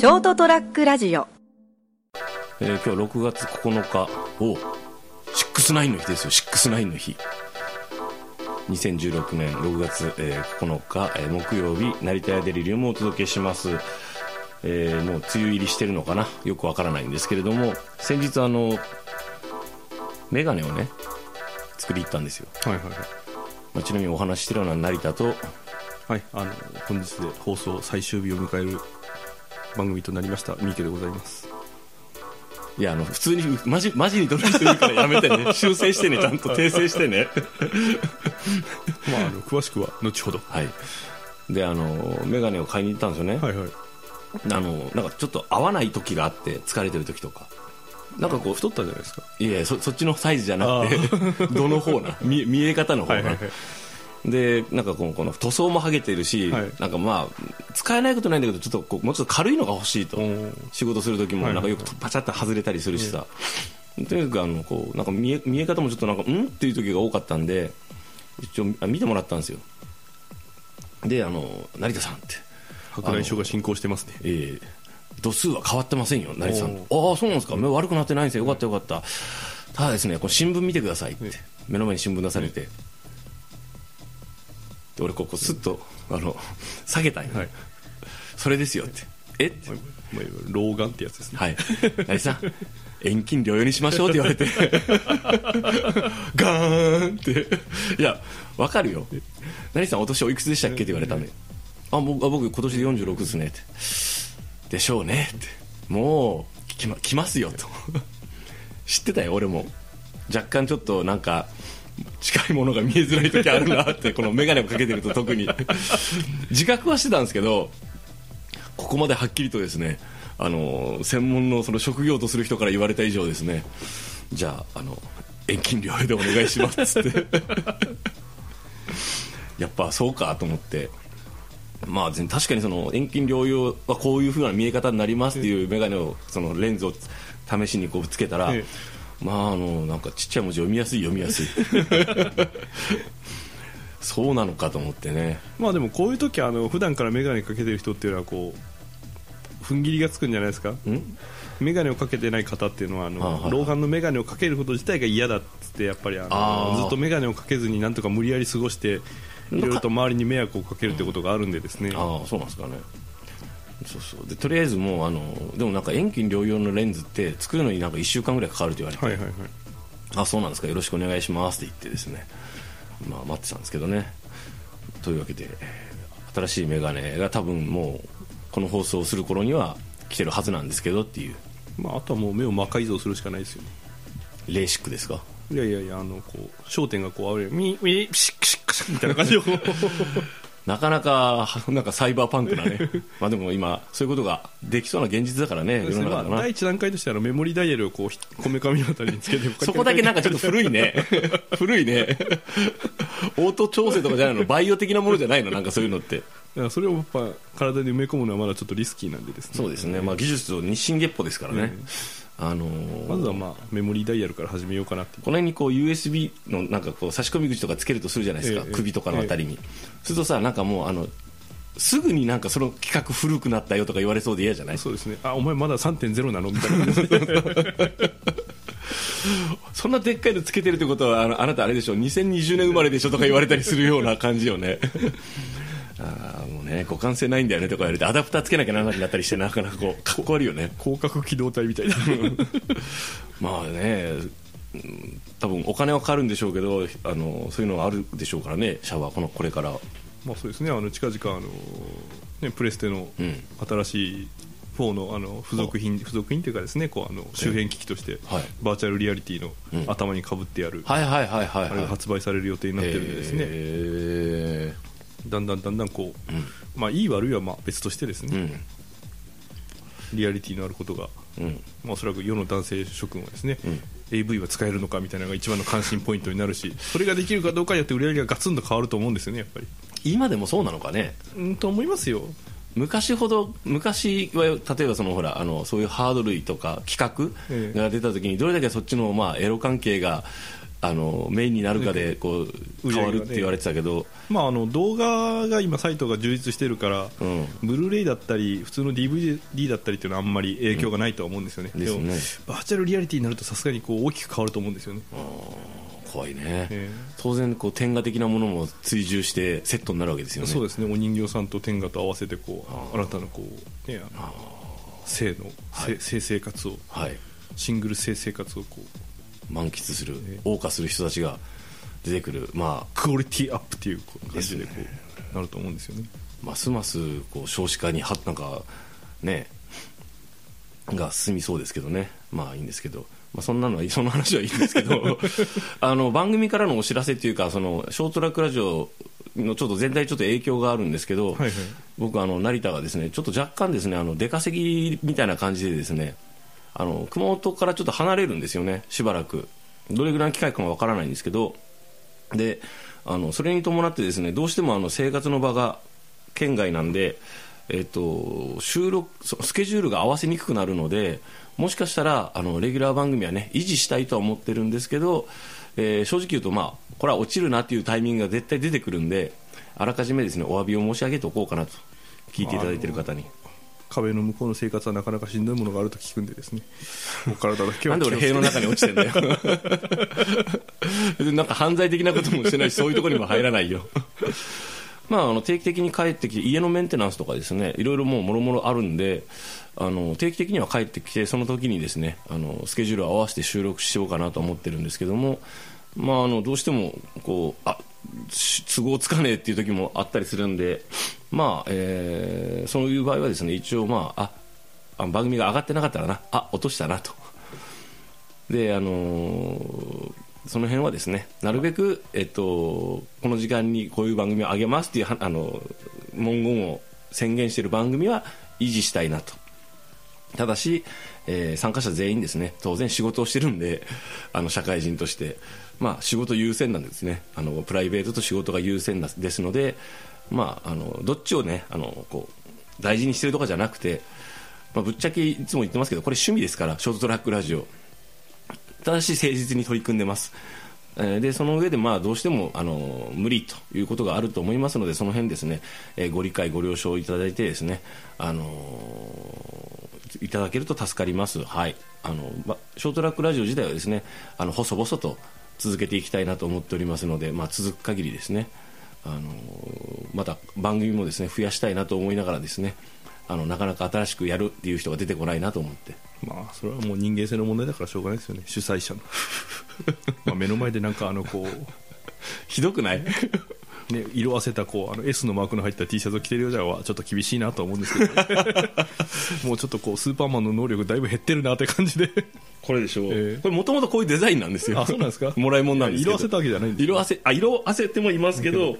ショートトラックラジオ。えー今日6月9日を69の日ですよ。69の日。2016年6月、えー9日、えー木曜日成田屋デリリウムをお届けします、えーもう梅雨入りしてるのかな？よくわからないんですけれども先日あのメガネをね作り行ったんですよ、はいはいはい。まあ、ちなみにお話ししてるのは成田とはい、あの本日で放送最終日を迎える番組となりました。三池でございます。いやあの普通にマジマジに取る人いるからやめてね。修正してね。ちゃんと訂正してね。まああの詳しくは後ほど。はい。であのメガネを買いに行ったんですよね、はいはい。あのなんかちょっと合わない時があって疲れてる時とか。なんかこう太ったじゃないですか。いやいやそそっちのサイズじゃなくて どの方な。見見え方の方な、はいはいはいでなんかこのこの塗装も剥げてるし、はい。なんかまあ使えないことないんだけどちょっとこうもうちょっと軽いのが欲しいと。仕事する時もはい。なんかよくパチャッと外れたりするしさ、とにかくあのこうなんか見え見え方もちょっとなんかうんっていう時が多かったんで一応あ見てもらったんですよ。であの成田さんって。白内障が進行してますね。ええ。度数は変わってませんよ、成田さん。あおあ、そうなんですか、目悪くなってないんですよ、よかったよかった。ただですね、この新聞見てくださいって、目の前に新聞出されて、で俺、ここ、すっとあの下げたんよ、はい。それですよって、え？って、まあ老眼ってやつですね。はい、成田さん、遠近療養にしましょうって言われて、ガーンって、いや、わかるよ、成田さん、お年おいくつでしたっけって言われたんで、あ僕、あ僕今年で46ですねって。でしょうねって。もう来ま来ますよと。知ってたよ俺も。若干ちょっとなんか近いものが見えづらい時あるなって この眼鏡をかけてると特に。自覚はしてたんですけどここまではっきりとですねあの専門のその職業とする人から言われた以上ですねじゃああの遠近療養でお願いしますっつって。やっぱそうかと思って。まあ、全確かにその遠近療養はこういうふうな見え方になりますっていう眼鏡をそのレンズを試しにこうつけたら、えまああのなんかちっちゃい文字読みやすい読みやすい。そうなのかと思ってね。まあでもこういう時あの普段から眼鏡かけてる人っていうのはこう踏ん切りがつくんじゃないですか？ん？眼鏡をかけてない方っていうのはあの、老眼の眼鏡をかけること自体が嫌だっつってやっぱりあのずっと眼鏡をかけずになんとか無理やり過ごしていろいろと周りに迷惑をかけるってことがあるんでですね、ああそうなんですかねそうそう。でとりあえずもうあのでもなんか遠近療養のレンズって作るのになんか1週間ぐらいかかるって言われて、はいはいはい。あそうなんですか。よろしくお願いしますって言ってですね。まあ待ってたんですけどね。というわけでえー新しいメガネが多分もうこの放送をする頃には来てるはずなんですけどっていう。まあ、あとはもう目を魔改造するしかないですよね。レーシックですか？いやいやいやあのこう焦点がこうあるミミピシックシックシッみたいな感じでこうなかなか なんかサイバーパンクなね。まあでも今そういうことができそうな現実だからね世のまあ第一段階としてあのメモリダイヤルをこうこめかみのあたりにつけて そこだけなんかちょっと古いね。古いね。オート調整とかじゃないの？バイオ的なものじゃないの？なんかそういうのって。だからそれをやっぱ体に埋め込むのはまだちょっとリスキーなんでですね。そうですね、まあ、技術と日進月歩ですからね、あのーまずはまあメモリダイヤルから始めようかなこの辺にこう USB のなんかこう差し込み口とかつけるとするじゃないですか、ええ首とかのあたりに、するとさなんかもうあのすぐになんかその企画古くなったよとか言われそうで嫌じゃない？そうですね。あお前まだ3.0なの？みたいな。そんなでっかいのつけてるってことはあのあなたあれでしょ？2020年生まれでしょ？とか言われたりするような感じよねあーもうね互換性ないんだよねとか言われてアダプターつけなきゃならなくなったりしてなかなかこうかっこ悪いよね。広角機動隊みたいな。まあねうん多分お金はかかるんでしょうけどあのそういうのはあるでしょうからねシャワーこのこれから。まあそうですね。あの近々あの、ね、プレステのうん。新しい4のあの付属品付属品というかですねこうあの周辺機器として、はい。バーチャルリアリティのうん。頭にかぶってやる、はいはいはいはいあれがはい発売される予定になってるんでですね、えだんだんだんだんこう、うん。まあいい悪いはまあ別としてですね、リアリティのあることが、うん。まあ、おそらく世の男性諸君はですね、うん。AV は使えるのかみたいなのが一番の関心ポイントになるしそれができるかどうかによって売り上げがガツンと変わると思うんですよねやっぱり。今でもそうなのかね。うんと思いますよ。昔ほど昔は例えばそのほらあのそういうハード類とか企画ええ。が出た時にどれだけそっちのまあエロ関係があのメインになるかでこう変わるって言われてたけど、まあ、あの動画が今、サイトが充実してるから、うん。ブルーレイだったり普通の DVD だったりっていうのはあんまり影響がないとは思うんですよね、ですね。もバーチャルリアリティになるとさすがにこう大きく変わると思うんですよね、怖いね、え当然こう天下的なものも追従してセットになるわけですよね。そうですね。お人形さんと天下と合わせてこう新たなこう、ね、あの性の、性性生活をはい。シングル性生活をこう満喫するえ謳歌する人たちが出てくるまあクオリティアップっていう感じでこですね。うなると思うんですよね。ますますこう少子化にはなんかねが進みそうですけどね。まあいいんですけど、まあ、そんなのはその話はいいんですけど。あの番組からのお知らせっていうかそのショートラックラジオのちょっと全体にちょっと影響があるんですけど、はいはい。僕あの成田がですねちょっと若干ですねあの出稼ぎみたいな感じでですねあの熊本からちょっと離れるんですよね。しばらく。どれぐらいの期間かもわからないんですけど。であのそれに伴ってですねどうしてもあの生活の場が県外なんで、えっと、収録スケジュールが合わせにくくなるのでもしかしたらあのレギュラー番組はね維持したいとは思ってるんですけど、えー正直言うと、まあ、これは落ちるなっていうタイミングが絶対出てくるんであらかじめですねお詫びを申し上げておこうかなと聞いていただいている方に。壁の向こうの生活はなかなかしんどいものがあると聞くんでですね。お体だけはなんで俺塀の中に落ちてんだよ。なんか犯罪的なこともしてないしそういうところにも入らないよ。まああの定期的に帰ってきて家のメンテナンスとかですね。いろいろもうもろもろあるんであの定期的には帰ってきてその時にですねあのスケジュールを合わせて収録しようかなと思ってるんですけどもまああのどうしてもこうあし都合つかねえっていう時もあったりするんでまあ、えーそういう場合はですね一応まああ番組が上がってなかったらなあ落としたなと。であのーその辺はですねなるべく、えっと、この時間にこういう番組を上げますっていうあの文言を宣言している番組は維持したいなと。ただし、えー参加者全員ですね当然仕事をしてるんであの社会人として、まあ、仕事優先なんですねあのプライベートと仕事が優先ですので、まあ、あのどっちをねあのこう大事にしてるとかじゃなくて、まあ、ぶっちゃけいつも言ってますけどこれ趣味ですからショートトラックラジオただし誠実に取り組んでます。でその上でまあどうしてもあの無理ということがあると思いますのでその辺ですね、えご理解ご了承いただいてですねあのいただけると助かります。はい。あのショートラックラジオ自体はですねあの細々と続けていきたいなと思っておりますのでまあ続く限りですねあのーまた番組もですね増やしたいなと思いながらですねあのなかなか新しくやるっていう人が出てこないなと思って。まあそれはもう人間性の問題だからしょうがないですよね。主催者の。まあ目の前でなんかあのこう。ひどくない？ね、色あせたこうあの S のマークの入った T シャツを着てるようじゃはちょっと厳しいなと思うんですけど。もうちょっとこうスーパーマンの能力だいぶ減ってるなって感じで。これでしょう、ええ。これもともとこういうデザインなんですよ。あそうなんですか？もらいもんなんです色あせたわけじゃないんです色あせあ色あせてもいますけど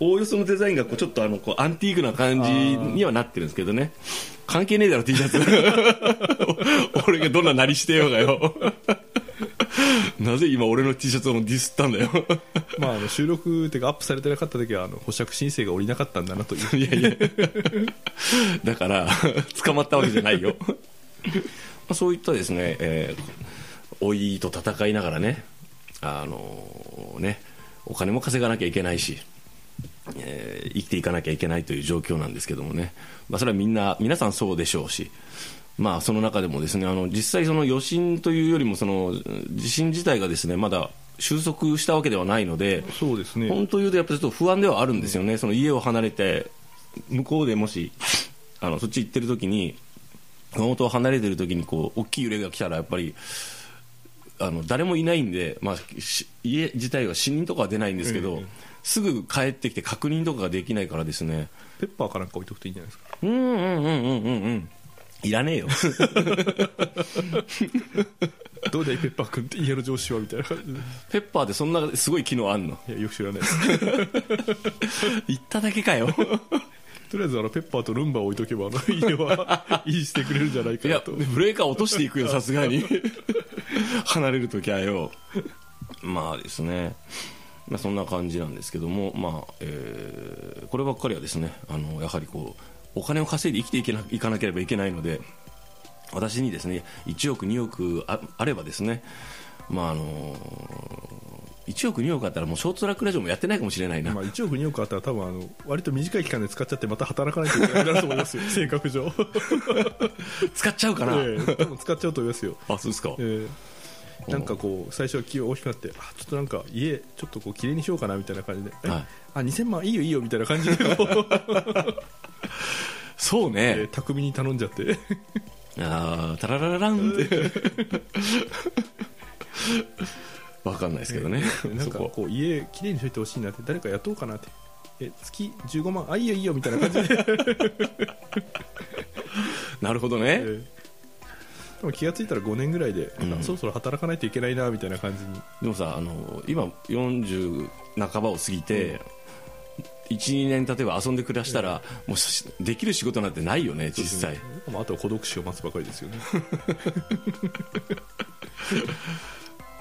おおよそのデザインがこうちょっとあのこうアンティークな感じにはなってるんですけどね。関係ねえだろ T シャツ。俺がどんななりしてようがよ なぜ今俺の T シャツをディスったんだよ。まあ、あの収録っていうかアップされてなかった時はあの保釈申請が下りなかったんだなという。いやいや。だから捕まったわけじゃないよ。まあそういったですね、えー、老いと戦いながらねあのねお金も稼がなきゃいけないし、えー生きていかなきゃいけないという状況なんですけどもね、まあ、それはみんな皆さんそうでしょうしまあ、その中でもですねあの実際、その余震というよりもその地震自体がですねまだ収束したわけではないので、そうですね。本当言うとやっぱりちょっと不安ではあるんですよね、その家を離れて向こうでもしあのそっち行ってる時に熊本を離れてる時にこう大きい揺れが来たらやっぱりあの誰もいないんで、まあ、し家自体は死人とかは出ないんですけど、ええ。すぐ帰ってきて確認とかができないからですね。ペッパーかなんか置いとくといいんじゃないですか。うんうんうんうんうんうんいらねえよ。どうだいペッパー君って家の上司はみたいな感じで。ペッパーでそんなすごい機能あんの？いやよく知らないです。言っただけかよ。とりあえずあのペッパーとルンバを置いとけばあの家は維持してくれるんじゃないかいやなとブレーカー落としていくよさすがに。離れるときはよ。まあですね。まあ、そんな感じなんですけども、まあえーこればっかりはですねあのやはりこうお金を稼いで生きていけないかなければいけないので私にですね1億、2億ああればですね、まああの1億2億あったらもうショートトラックラジオもやってないかもしれないな、まあ、1億2億あったら多分あの割と短い期間で使っちゃってまた働かないといけなくなると思いますよ。性格上。使っちゃうかな、ええ多分使っちゃうと思いますよ。あそうですか、ええ。なんかこう最初は気が大きくなってあちょっとなんか家ちょっとこう綺麗にしようかなみたいな感じで、えはい。あ2000万いいよいいよみたいな感じでそうね、ええ巧みに頼んじゃって。あータララララン。っ てわかんないですけどね、なんかそここう家綺麗にしといてほしいなって。誰か雇おうかなって。え月15万？あいいよいいよみたいな感じで、なるほどね、ええでも気がついたら5年ぐらいで、うん。そろそろ働かないといけないなみたいな感じに。でもさあの今40半ばを過ぎて、12年例えば遊んで暮らしたら、もうしできる仕事なんてないよね実際、まああとは孤独死を待つばかりですよね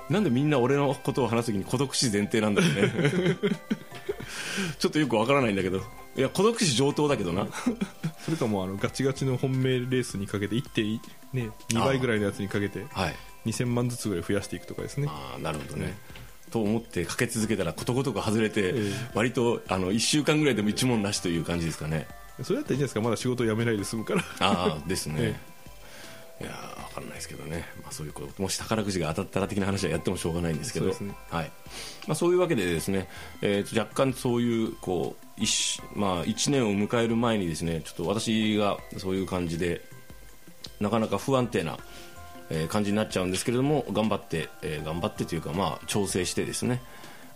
なんでみんな俺のことを話す時に孤独死前提なんだろうね。ちょっとよくわからないんだけど。いや孤独死上等だけどな。それかもうあのガチガチの本命レースにかけて1.2、ね、2倍ぐらいのやつにかけてはい。2000万ずつぐらい増やしていくとかですね。ああなるほどね、と思ってかけ続けたらことごとく外れて、え割とあの1週間ぐらいでも一問なしという感じですかね。それだったらいいんじゃないですか？まだ仕事を辞めないで済むから。ああですね、えいやー分かんないですけどね、まあ、そういうこともし宝くじが当たったら的な話はやってもしょうがないんですけど。そうですね。はい。まあ、そういうわけでですね、えーと若干そういうこう一,、まあ、1年を迎える前にですねちょっと私がそういう感じでなかなか不安定な、えー感じになっちゃうんですけれども頑張って、えー頑張ってというか、まあ、調整してですね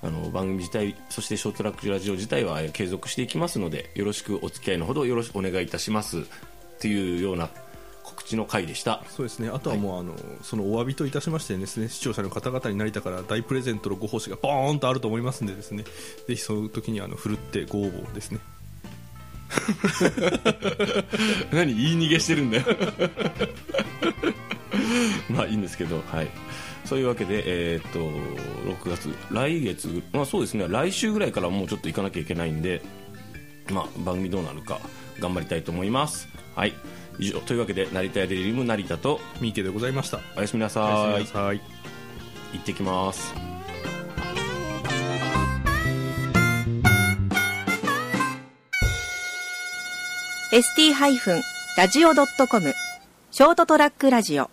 あの番組自体そしてショートラックラジオ自体はえー継続していきますのでよろしくお付き合いのほどよろしくお願いいたしますっていうような告知の回でした。そうですね。あとはもう、あのそのお詫びといたしましてですね視聴者の方々に成田から大プレゼントのご奉仕がボーンとあると思いますんでですねぜひその時にあのふるってご応募ですね。何？言い逃げしてるんだよ まあいいんですけどはい。そういうわけでえーっと6月来月まあそうですね来週ぐらいからもうちょっと行かなきゃいけないんでまあ番組どうなるか頑張りたいと思います。はい。以上。というわけで成田屋デリリム成田と三池でございました。おやすみなおさい。やすみなさい。行ってきます。ー ST-radio.com ショートトラックラジオ